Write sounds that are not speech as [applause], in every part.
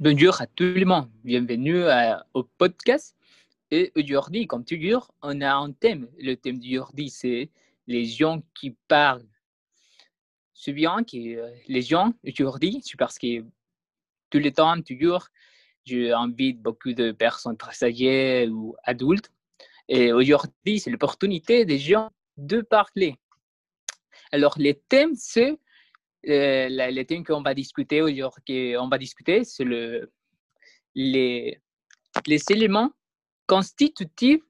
Bonjour à tout le monde, bienvenue au podcast. Et aujourd'hui, comme toujours, on a un thème. Le thème d'aujourd'hui, c'est les gens qui parlent. C'est bien que euh, les gens aujourd'hui, c'est parce que tout le temps, toujours, j'invite beaucoup de personnes très âgées ou adultes. Et aujourd'hui, c'est l'opportunité des gens de parler. Alors, le thème, c'est euh, le thème qu'on va discuter aujourd'hui, on va discuter, c'est le, les, éléments constitutifs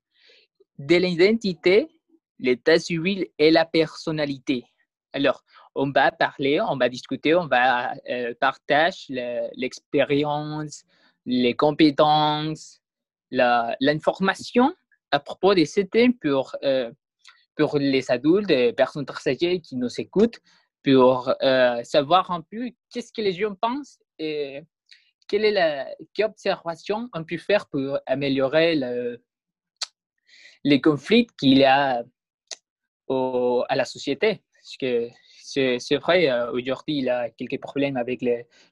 de l'identité, l'état civil et la personnalité. Alors, on va parler, on va discuter, on va euh, partager l'expérience, les compétences, l'information à propos de ce thème pour, euh, pour les adultes, les personnes très âgées qui nous écoutent, pour euh, savoir un peu qu'est-ce que les gens pensent et quelle est la observation on peut faire pour améliorer le, les conflits qu'il y a à la société. Parce que c'est vrai, euh, aujourd'hui, il y a quelques problèmes avec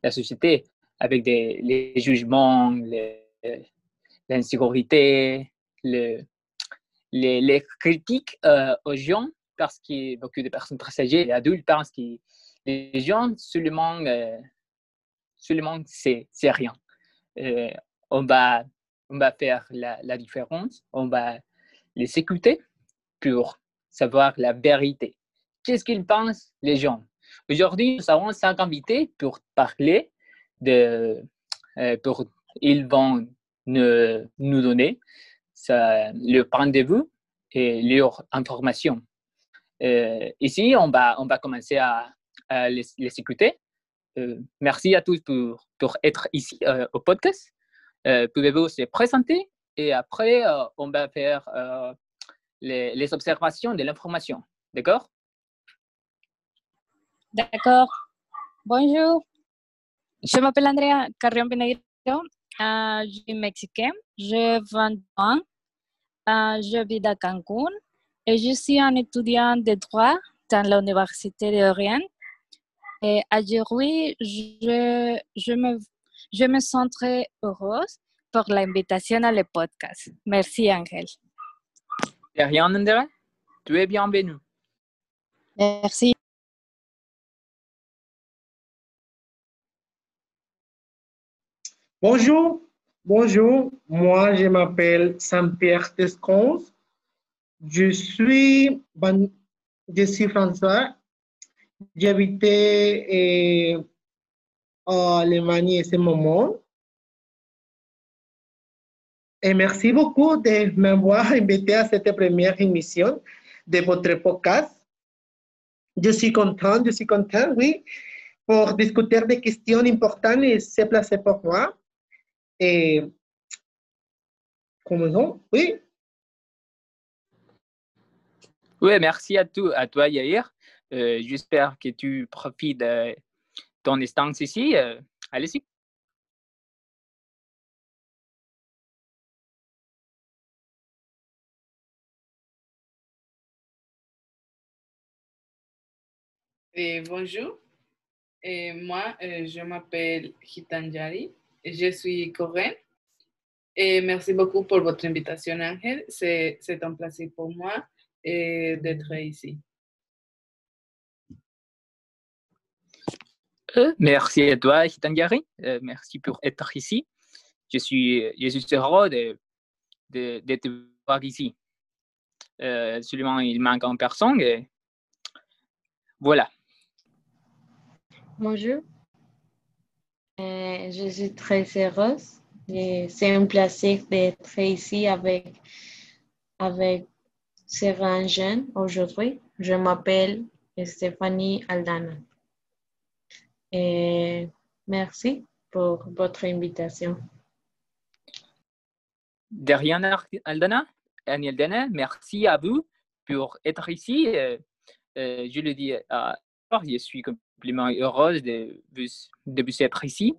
la société, avec les jugements, l'insécurité, les, les, critiques euh, aux gens parce que beaucoup de personnes très âgées et adultes pensent que les gens seulement, euh, seulement c'est, rien. Euh, on, va, on va faire la, différence, on va les écouter pour savoir la vérité. Qu'est-ce qu'ils pensent, les gens? Aujourd'hui, nous avons cinq invités pour parler de. Euh, pour, ils vont nous, nous donner ça, le point de vue et leur information. Euh, ici, on va, on va commencer à, les, écouter. Euh, merci à tous pour, pour être ici euh, au podcast. Pouvez-vous se présenter et après, on va faire les, les, observations de l'information. D'accord? D'accord. Bonjour. Je m'appelle Andrea Carrion Pinegro. je suis mexicaine. J'ai 20 ans. je vis à Cancún. Et je suis un étudiant de droit dans l'Université d'Orient. Et aujourd'hui, je, je, me, je me sens très heureuse pour l'invitation à le podcast. Merci, Angèle. De rien, Andrea? Tu es bienvenue. Merci. Bonjour, bonjour. Moi, je m'appelle Saint-Pierre Tescons. Je suis, je suis François. J'habitais eh, en Allemagne à ce moment. Et merci beaucoup de m'avoir [laughs] invité à cette première émission de votre podcast. Je suis content, je suis content, oui, pour discuter des questions importantes et se placer pour moi. Et commençons, oui. Oui, merci à, tout, à toi, Yair. Euh, J'espère que tu profites de ton instance ici. Euh, Allez-y. Et bonjour, et moi, euh, je m'appelle Hitanjari, je suis coréenne. Et merci beaucoup pour votre invitation, Angel. C'est un plaisir pour moi et d'être ici. Euh, merci à toi, Hitangari. Euh, merci pour être ici. Je suis, je suis heureux de, de, de te voir ici. Euh, seulement, il manque en personne. Et voilà. Bonjour. Euh, je suis très heureuse. C'est un plaisir d'être ici avec, avec sera jeune aujourd'hui. Je m'appelle Stéphanie Aldana. Et merci pour votre invitation. De rien, Aldana. Aldana, merci à vous pour être ici. Euh, euh, je le dis à je suis complètement heureuse de, de vous être ici.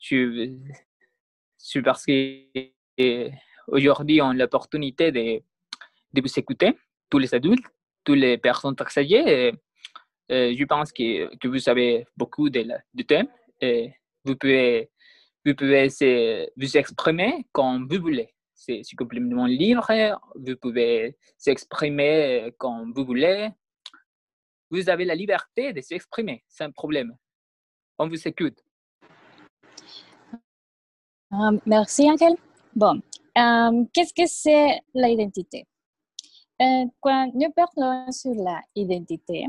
Je, suis parce qu'aujourd'hui, on a l'opportunité de de vous écouter, tous les adultes, toutes les personnes âgées. je pense que, vous avez beaucoup de, et vous pouvez, vous pouvez vous exprimer comme vous voulez. C'est complètement libre, vous pouvez s'exprimer comme vous voulez. Vous avez la liberté de s'exprimer sans problème. On vous écoute. Euh, merci, Angel. Bon, euh, qu'est-ce que c'est l'identité? Euh, quand nous parlons sur l'identité,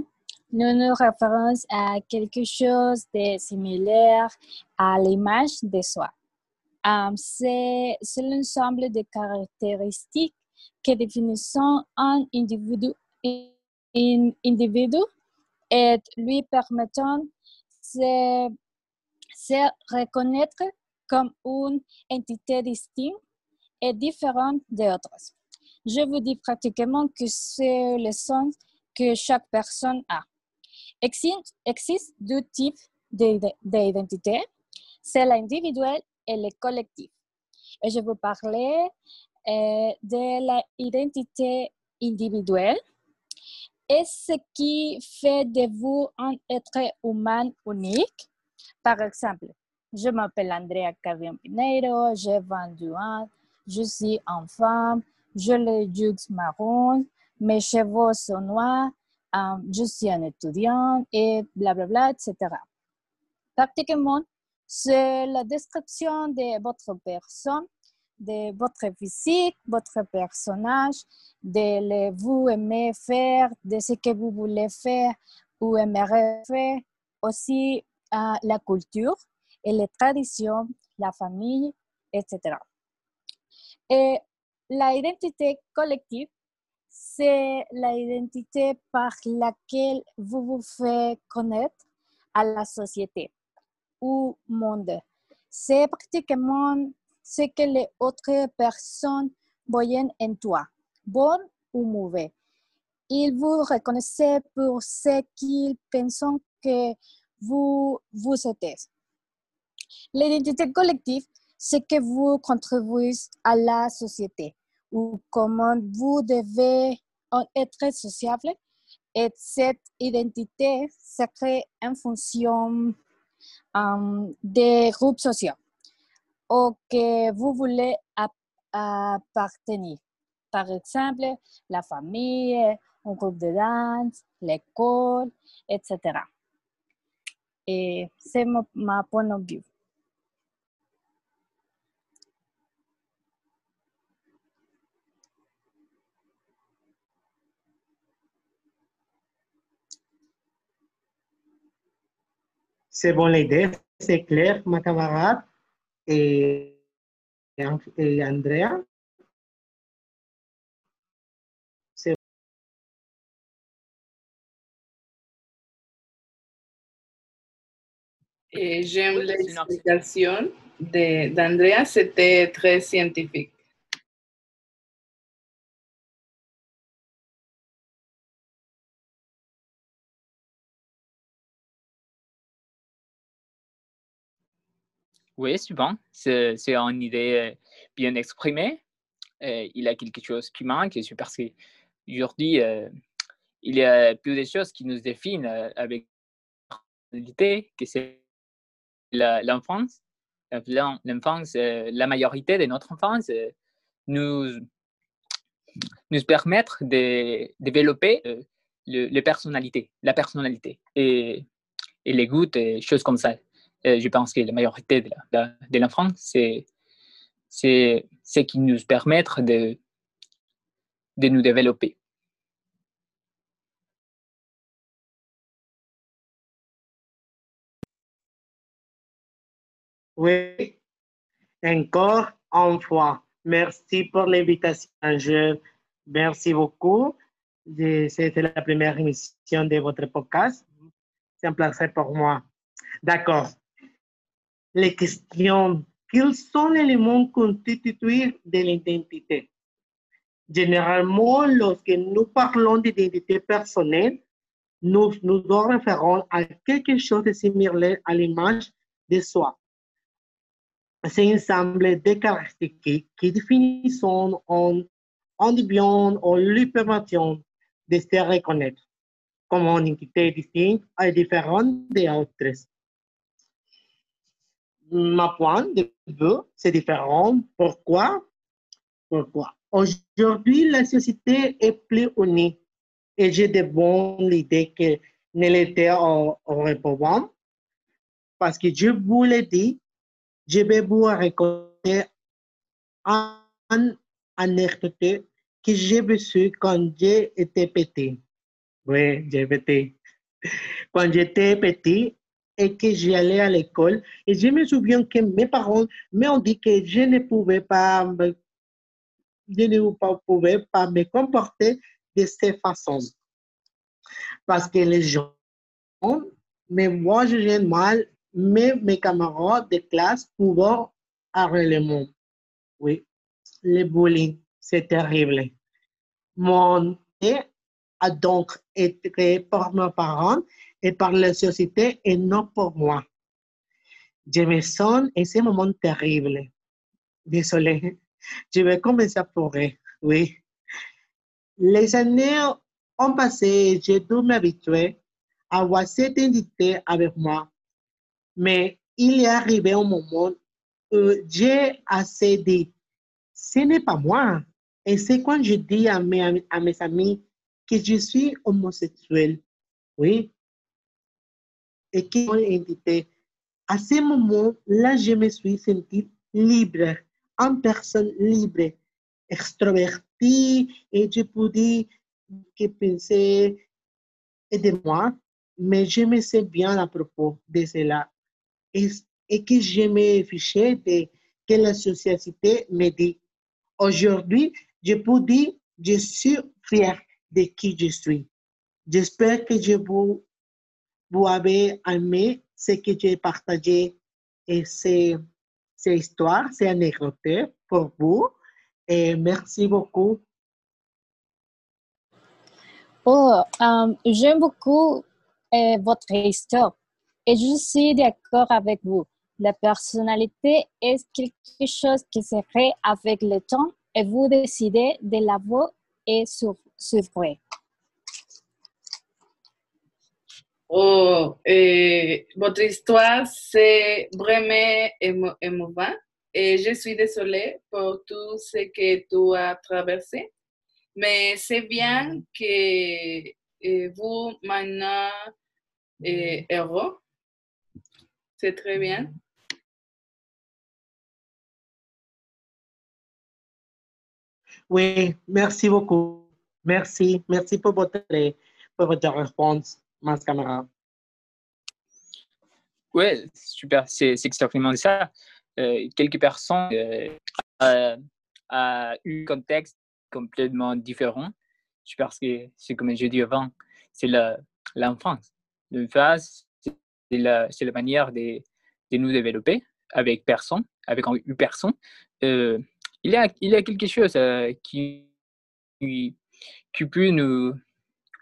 nous nous référons à quelque chose de similaire à l'image de soi. c'est l'ensemble de caractéristiques qui définissent un individu, et lui permettant de se reconnaître comme une entité distincte et différente d'autres. Je vous dis pratiquement que c'est le sens que chaque personne a. Existe, existe deux types d'identité, c'est l'individuel et le collectif. Et je vais parler euh, de l'identité individuelle et ce qui fait de vous un être humain unique. Par exemple, je m'appelle Andrea Cavion Pineiro, j'ai 22 ans, je suis en femme, je les yeux marron, mes cheveux sont noirs, euh, je suis un étudiant et blablabla, etc. Pratiquement, c'est la description de votre personne, de votre physique, votre personnage, de ce que vous aimez faire, de ce que vous voulez faire ou aimeriez faire, aussi euh, la culture et les traditions, la famille, etc. Et l'identité collective, c'est l'identité par laquelle vous vous faites connaître à la société ou monde. C'est pratiquement ce que les autres personnes voient en toi, bon ou mauvais. Ils vous reconnaissent pour ce qu'ils pensent que vous, vous êtes. L'identité collective, c'est que vous contribuez à la société ou comment vous devez être sociable et cette identité se crée en fonction um, des groupes sociaux auxquels vous voulez appartenir. Par exemple, la famille, un groupe de danse, l'école, etc. Et c'est ma point de vue. C'est bon l'idée, c'est clair, ma camarade et, et Andrea. J'aime l'explication d'Andrea, c'était très scientifique. Oui, souvent, c'est une idée euh, bien exprimée. Euh, il y a quelque chose qui manque, c'est parce qu'aujourd'hui, euh, il y a plus de choses qui nous définissent avec l'idée que c'est l'enfance. L'enfance, la majorité de notre enfance nous, nous permettre de développer le, les personnalités, la personnalité et, et les goûts et choses comme ça. Euh, je pense que la majorité de l'enfant, c'est ce qui nous permet de, de nous développer. Oui, encore une fois, merci pour l'invitation. Merci beaucoup. C'était la première émission de votre podcast. C'est un plaisir pour moi. D'accord les questions. Quels sont les éléments constitutifs de l'identité? Généralement, lorsque nous parlons d'identité personnelle, nous nous référons à quelque chose de similaire à l'image de soi. C'est un ensemble de caractéristiques qui définissent en, en ou lui permettent de se reconnaître comme une entité distincte et différente des autres. Ma point de vue, c'est différent. Pourquoi? Pourquoi? Aujourd'hui, la société est plus unie et j'ai de bonnes idées que ne l'était auparavant parce que je vous l'ai dit, je vais vous raconter une anecdote que j'ai vécue quand j'étais petit. Oui, j'ai petit. Quand j'étais petit et que j'allais à l'école, et je me souviens que mes parents m'ont dit que je ne pouvais pas me, je ne pouvais pas me comporter de cette façon. Parce que les gens me voient mal, mais mes camarades de classe pouvaient arrêter le monde. Oui, le bullying, c'est terrible. Mon a donc été par mes parents et par la société et non pour moi. Je me sens en ce moment terrible. Désolé, je vais commencer à pleurer, oui. Les années ont passé et j'ai dû m'habituer à avoir cette identité avec moi. Mais il est arrivé un moment où j'ai assez dit, ce n'est pas moi. Et c'est quand je dis à mes, à mes amis que je suis homosexuel, oui, et qui ont identité. À ce moment-là, je me suis sentie libre, en personne libre, extrovertie, et je dire que penser de moi, mais je me sais bien à propos de cela. Et, et que je me fichais de que la société me dit. Aujourd'hui, je peux dire, je suis fier de qui je suis. J'espère que je vous, vous avez aimé ce que j'ai partagé et ces, ces histoires, ces anecdotes pour vous. Et merci beaucoup. Oh, um, j'aime beaucoup euh, votre histoire et je suis d'accord avec vous. La personnalité est quelque chose qui se crée avec le temps et vous décidez de l'avoir et sur, vrai. Oh, eh, votre histoire, c'est vraiment émouvant et je suis désolée pour tout ce que tu as traversé. Mais c'est bien que eh, vous maintenant eh, heureux. C'est très bien. Oui, merci beaucoup. Merci. Merci pour votre, pour votre réponse, ma camarade. Oui, super. C'est exactement ça. Euh, quelques personnes euh, ont eu un contexte complètement différent. Parce que, c'est comme je dit avant, c'est l'enfance. L'enfance, c'est la, la, manière de, de, nous développer avec personne, avec une personne. Euh, il y a, il y a quelque chose euh, qui, qui peut nous,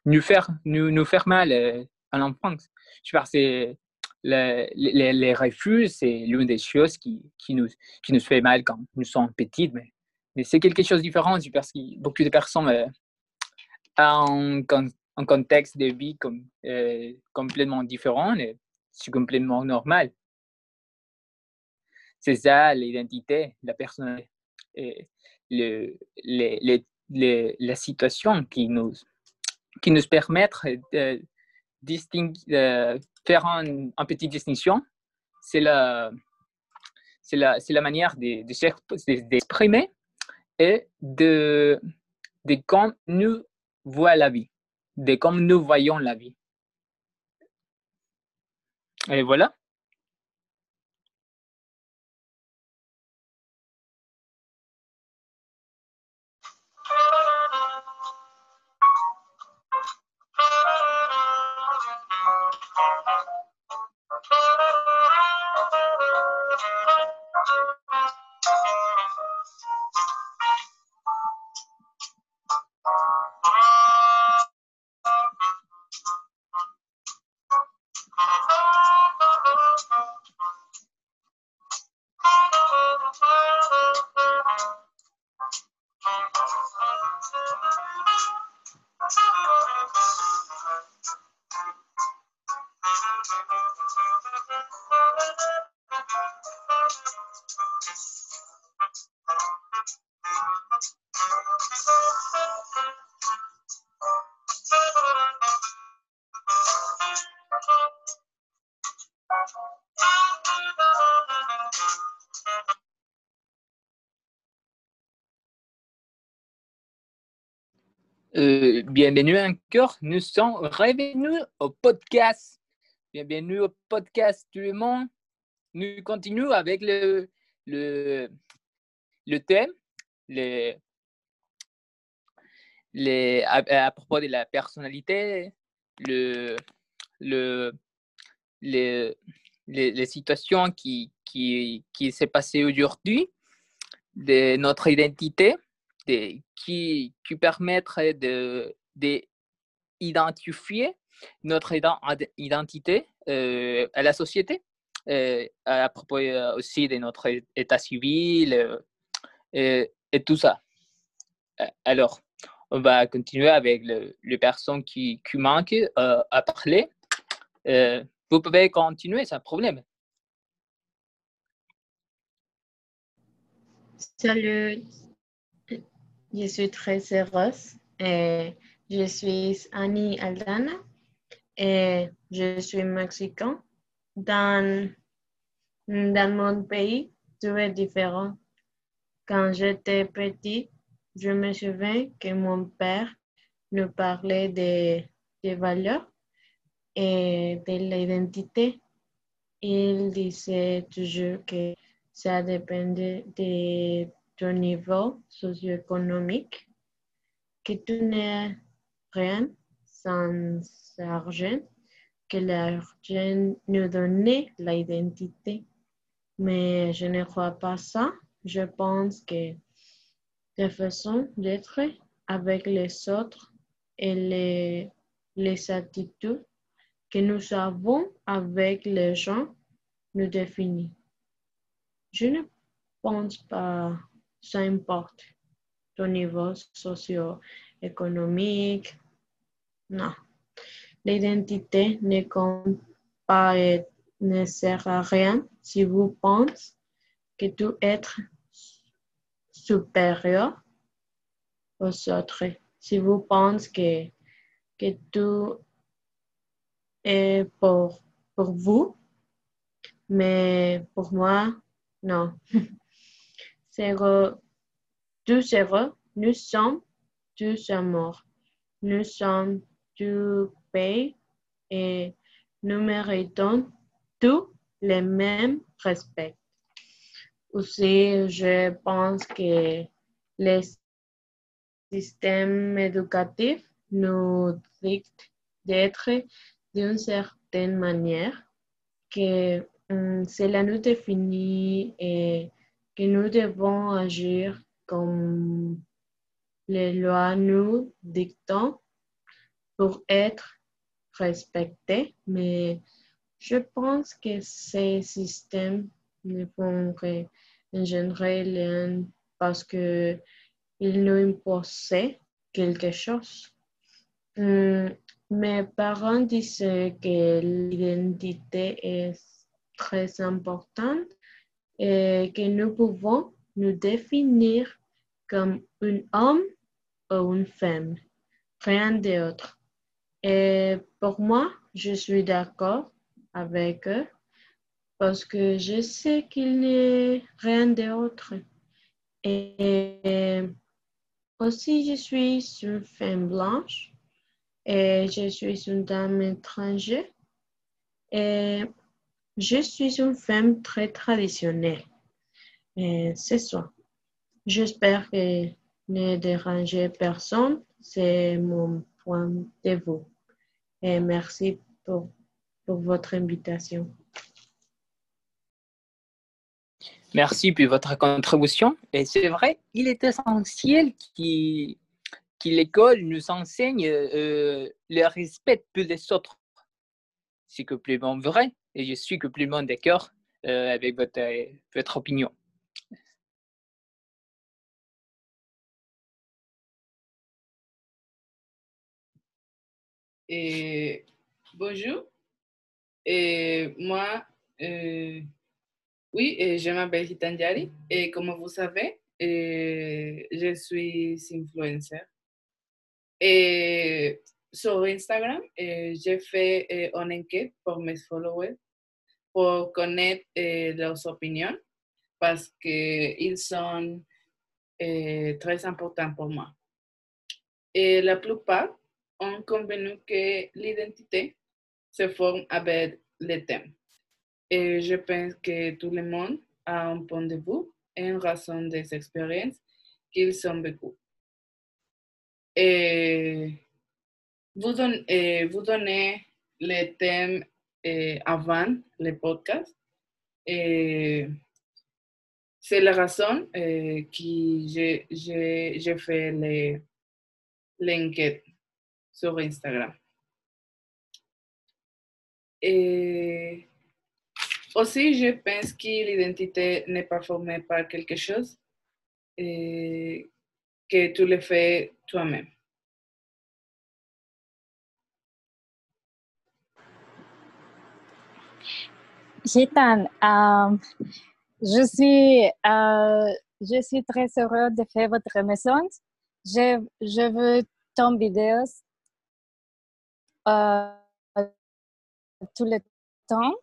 nous, faire, nous, nous faire mal euh, à l'enfance. Je pense que les, les, refus, c'est l'une des choses qui, qui, nous, qui nous fait mal quand nous sommes petits, mais, mais c'est quelque chose de différent parce que beaucoup de personnes euh, ont un, contexte de vie comme, euh, complètement différent et c'est complètement normal. C'est ça l'identité, la personnalité le, les, les, la situation qui nous, qui nous permet de, faire une un petite distinction, c'est la, c'est la, la, manière d'exprimer de, et de, de nous de comment nous voyons la vie. Et voilà. Bienvenue encore, nous sommes revenus au podcast. Bienvenue au podcast tout le monde. Nous continuons avec le, le, le thème, les, les, à, propos de la personnalité, le, le, les, les, situations qui, qui, qui s'est passées aujourd'hui, de notre identité, de, qui, qui permettrait de, d'identifier notre identité euh, à la société, euh, à propos euh, aussi de notre état civil et, tout ça. Alors, on va continuer avec le, les personnes qui, qui manquent à parler. vous pouvez continuer sans problème. Salut, je suis très heureuse et je suis Annie Aldana et je suis mexicain. Dans, dans mon pays, tout est différent. Quand j'étais petit, je me souviens que mon père nous parlait des, des valeurs et de l'identité. Il disait toujours que ça dépendait de ton niveau socio-économique, que tu n'es rien sans argent, que l'argent nous donnait l'identité. Mais je ne crois pas ça. Je pense que la façon d'être avec les autres et les, les attitudes que nous avons avec les gens nous définit. Je ne pense pas ça importe ton niveau socio-économique. Non. L'identité ne compte et ne sert à rien si vous pensez que tu es supérieur aux autres. Si vous pensez que, que tout est pour, pour vous, mais pour moi, non. [laughs] tous heureux, nous sommes tous amour. Nous sommes tous pays et nous méritons tous les mêmes respect. Aussi, je pense que les systèmes éducatifs nous dictent d'être d'une certaine manière que hum, cela nous définit et que nous devons agir comme les lois nous dictent pour être respectés, mais je pense que ces systèmes ne font engendrer rien parce qu'ils nous imposent quelque chose. Hum, mes parents disent que l'identité est très importante et que nous pouvons nous définir comme un homme une femme, rien d'autre. Et pour moi, je suis d'accord avec eux parce que je sais qu'il n'est rien d'autre. Et aussi, je suis une femme blanche et je suis une dame étrangère. Et je suis une femme très traditionnelle. C'est ça. J'espère que ne déranger personne. C'est mon point de vue. Et merci pour, pour votre invitation. Merci pour votre contribution. Et c'est vrai, il est essentiel que, l'école nous enseigne euh, le respect pour les autres. C'est complètement vrai et je suis complètement d'accord euh, avec votre, votre opinion. Bonjour. Et moi, euh, oui, je m'appelle Hitanjari et comme vous savez, euh, je suis influencer. Et sur Instagram, j'ai fait une enquête pour mes followers pour connaître leurs opinions parce qu'ils sont très importants pour moi. Et la plupart ont convenu que l'identité se forme avec le thème. Et je pense que tout le monde a un point de vue en raison des expériences qu'ils ont vécues. Et vous, don- vous donnez le thème eh, avant le podcast. C'est la raison eh, que j'ai- fait les- l'enquête sur Instagram. Et aussi, je pense que l'identité n'est pas formée par quelque chose et que tu le fais toi-même. Gitan, euh, je, suis, euh, je suis très heureuse de faire votre message. Je, je veux ton vidéo tout le temps.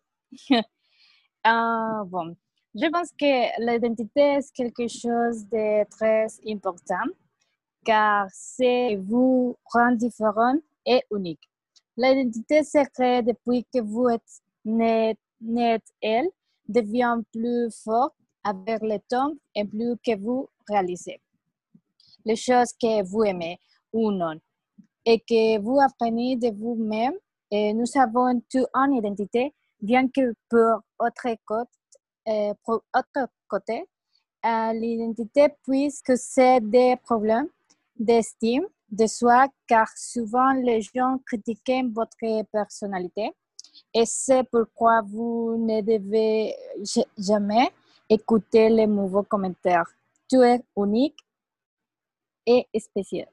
Euh, [laughs] bon, je pense que l'identité est quelque chose de très important car c'est vous rend différent et unique. L'identité se crée depuis que vous êtes né, né elle devient plus forte avec le temps et plus que vous réalisez les choses que vous aimez ou non et que vous apprenez de vous-même. Et nous avons tous une identité, bien que pour autre côté, euh, pour autre côté euh, l'identité puisque c'est des problèmes d'estime de soi, car souvent les gens critiquent votre personnalité. Et c'est pourquoi vous ne devez ja- jamais écouter les mauvais commentaires. Tu es unique et spécial.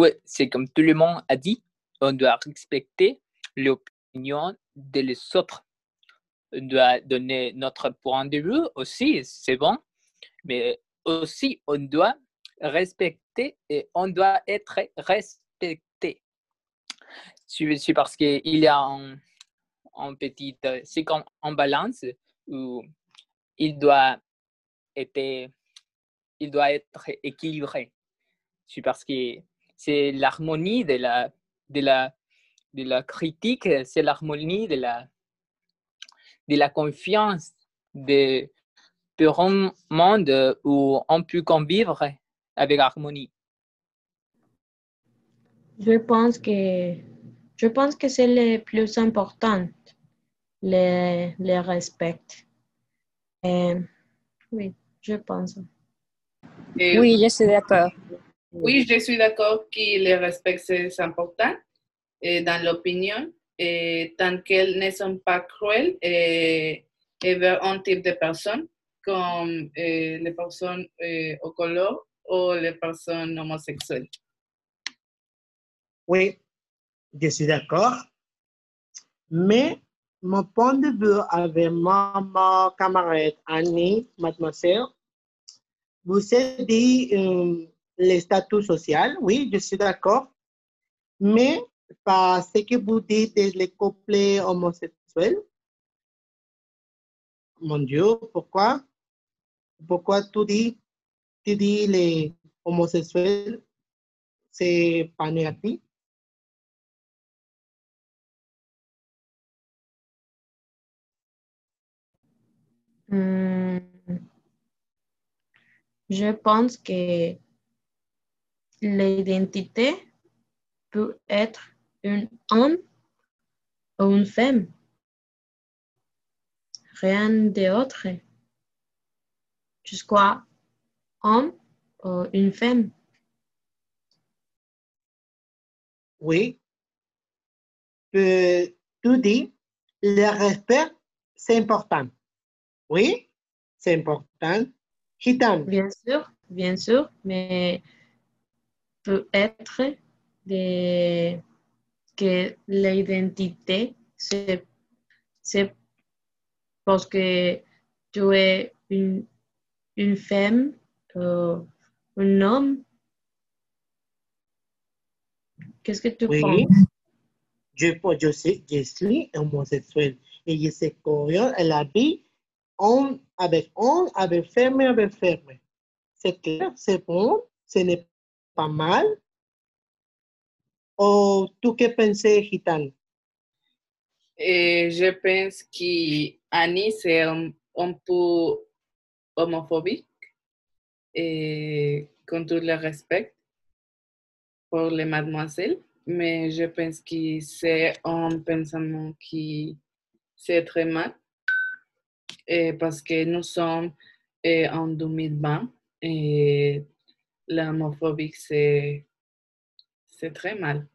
Oui, c'est comme tout le monde a dit, on doit respecter l'opinion des autres. On doit donner notre point de vue aussi, c'est bon, mais aussi on doit respecter et on doit être respecté. C'est parce qu'il y a un, petit, c'est comme en balance où il doit être, il doit être équilibré. C'est parce que c'est l'harmonie de la, de la, de la critique, c'est l'harmonie de la, de la confiance de, pour un monde où on peut convivre avec harmonie. Je pense que, je pense que c'est le plus important, le, le respect. Euh, oui, je pense. Et Oui, je suis d'accord. Oui, je suis d'accord que le respect c'est important et dans l'opinion, tant qu'elles ne sont pas cruelles et, vers un type de personne comme euh, les personnes euh, au couleur ou les personnes homosexuelles. Oui, je suis d'accord. Mais mon point de vue avec ma camarade Annie, mademoiselle, vous avez dit euh, le statut social, oui, je suis d'accord. Mais par ce que vous dites les couples homosexuels, mon Dieu, pourquoi? Pourquoi tu dis, tu dis les homosexuels, c'est pas négatif? Hmm, Je pense que l'identité peut être un homme ou une femme. Rien d'autre. Jusqu'à homme ou une femme. Oui. Euh, tu dis, le respect, c'est important. Oui, c'est important. Gitan, Bien sûr, bien sûr, mais peut être de, que l'identité, c'est c'est parce que tu es une, une femme ou un homme. Qu'est-ce que tu Oui. penses? je, je, sais, je suis homosexuel et je sais à la vie on, avec on, avec ferme, avec ferme. C'est clair, c'est bon, ce n'est pas mal? Ou tu que pensais, Gitan? Et je pense qu'Annie, c'est un, un peu homophobique et con tout le respect pour les mademoiselles, mais je pense que c'est un pensement qui c'est très mal et parce que nous sommes eh, en 2020 et l'homophobie c'est c'est très mal.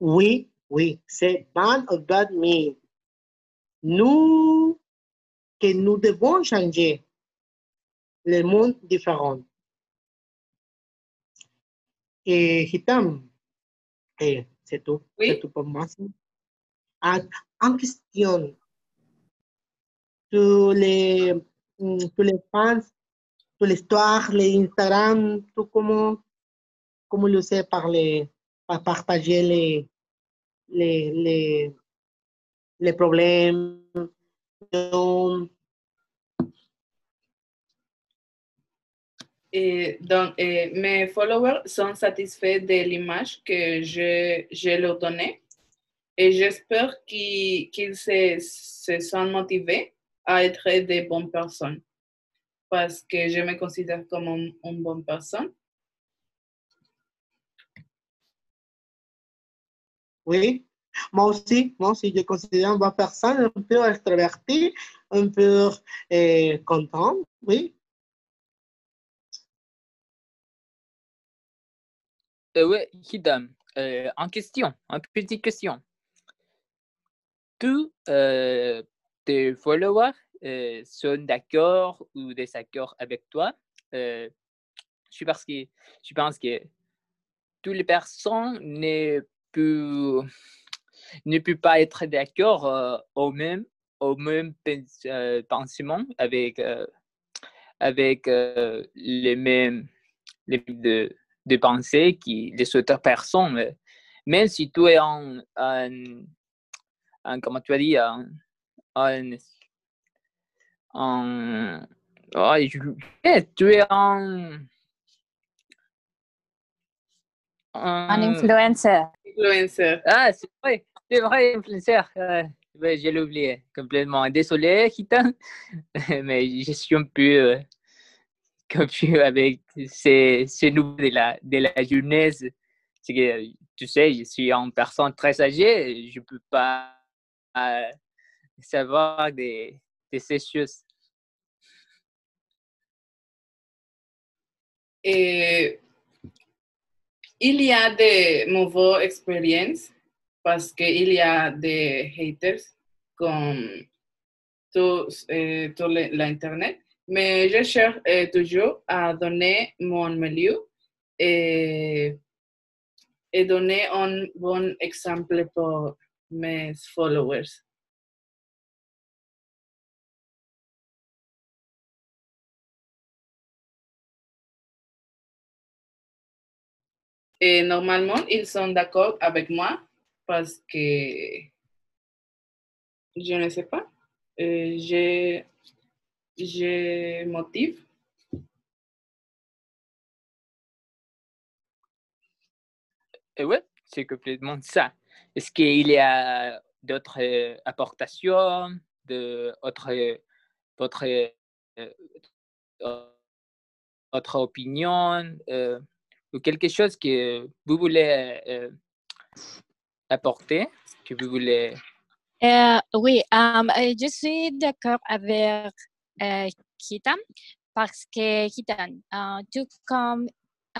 Oui, oui, c'est bad or bad me. Nous, que nous devons changer le monde différent. Et Hitam, eh, c'est tout, Oui. c'est tout pour moi. En question, tous les, mm, tous les fans, toute l'histoire, les Instagram, tout comment, comment le sait par les, par partager les, les, les, les problèmes. Et donc, mes followers sont satisfaits de l'image que je, je leur donnais et j'espère qu'ils qu'ils se, se sont motivés à être des bonnes personnes parce que je me considère comme un- une bonne personne. Oui, moi aussi, moi aussi, je considère une bonne personne, un peu extravertie, un peu eh, content, oui. Euh, ouais, Hidam, euh, en question, en petite question. Tous euh, tes followers euh, sont d'accord ou désaccord avec toi? Euh, je, pense que, je pense que toutes les personnes ne peuvent, pas être d'accord au même, au même pens- pensement avec, avec les mêmes les de, de pensée que les autres personnes. Même si tu es en, en, en- comment tu as dit, en, en, en- ah, je- tu es en, Un en- influencer. Influencer. ah, c'est vrai, c'est vrai, influenceur. euh, je l'ai oublié complètement. Désolé, Hitan, [laughs] mais je suis un peu euh, avec ces, ces nouveaux de la, jeunesse. Tu sais, je suis une personne très âgée, je ne peux pas euh, savoir de, ces choses. Il y a des mauvaises expériences parce qu'il y a des haters comme tout, euh, tout l'Internet. Mais je cherche euh, toujours à donner mon milieu et, et donner un bon exemple pour mes followers. Et normalement, ils sont d'accord avec moi parce que je ne sais pas. euh, je, je motive. Et ouais, c'est complètement ça. Est-ce qu'il y a d'autres euh, apportations, d'autres votre euh, autre euh, ou quelque chose que vous voulez euh, apporter, que vous voulez? Euh, oui, um, euh, je suis d'accord avec euh, Kitan parce que Kitan, euh, tout comme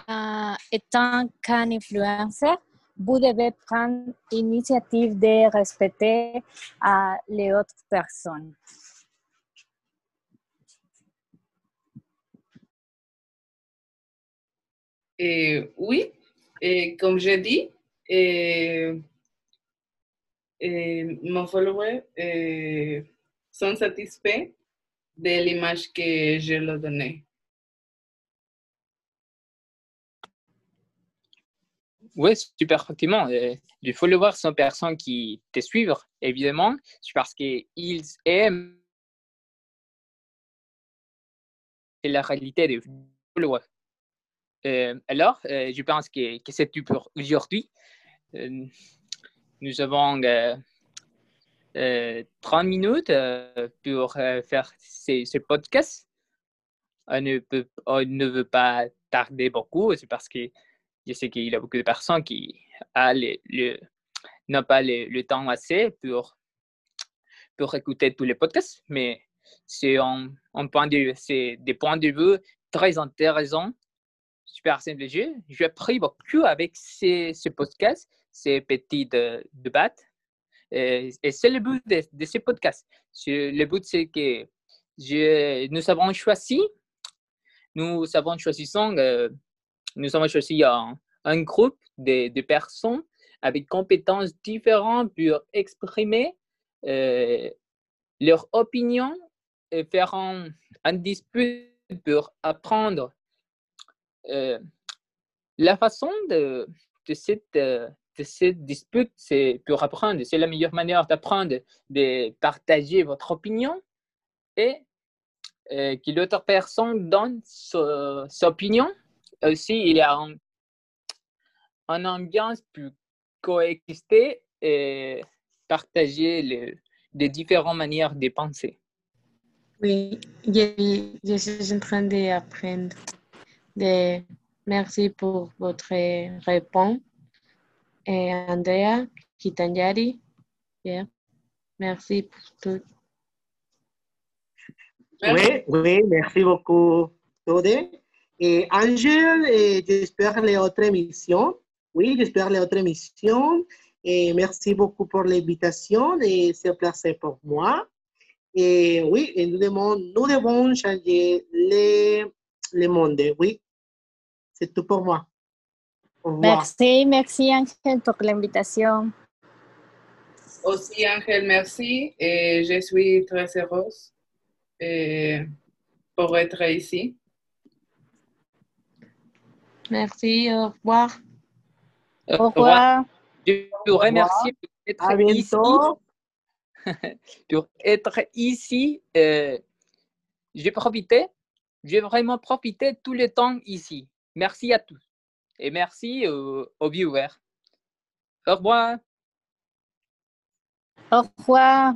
euh, étant qu'un influenceur, vous devez prendre l'initiative de respecter euh, les autres personnes. Et oui, et comme j'ai dit, et, et mon follower sont satisfaits de l'image que je leur donnais. Oui, super, effectivement. Euh, Les followers sont personnes qui te suivent, évidemment. C'est parce qu'ils aiment la réalité des followers. Euh, alors, euh, je pense que, que c'est tout pour aujourd'hui. Nous avons 30 minutes pour faire ce, podcast. On ne, peut, on ne veut pas tarder beaucoup, c'est parce que je sais qu'il y a beaucoup de personnes qui n'ont pas le, temps assez pour, pour écouter tous les podcasts, mais c'est un, point de, des points de vue très intéressants, super simple. J'ai appris beaucoup avec ces, ce podcast, ces petits débats. Et, c'est le but de, ce podcast. Le but, c'est que nous avons choisi, nous avons choisi, euh, un, groupe de, personnes avec compétences différentes pour exprimer euh, leur opinion et faire un, dispute pour apprendre euh, la façon de, cette, euh, cette dispute, c'est pour apprendre. C'est la meilleure manière d'apprendre, de partager votre opinion et euh, que l'autre personne donne sa, opinion. Aussi, il y a un, une ambiance plus coexister et partager les, les différentes manières de penser. Oui, je, suis en train d'apprendre. Merci pour votre réponse. Et Andrea Kitanyari, yeah. merci pour tout. Oui, oui, merci beaucoup, Tode. Et Angèle, j'espère les autres émissions. Oui, j'espère les autres émissions. Et merci beaucoup pour l'invitation et c'est un plaisir pour moi. Et oui, et nous, devons, nous devons changer le, le monde, oui. C'est tout pour moi. Merci, merci Ángel pour l'invitation. Aussi Ángel, merci. Et je suis très heureuse et pour être ici. Merci, au revoir. Au revoir. Je vous remercie d'être ici. [laughs] pour être ici, euh, j'ai profité, j'ai vraiment profité tout le temps ici. Merci à tous et merci aux, viewers. Au revoir. Au revoir.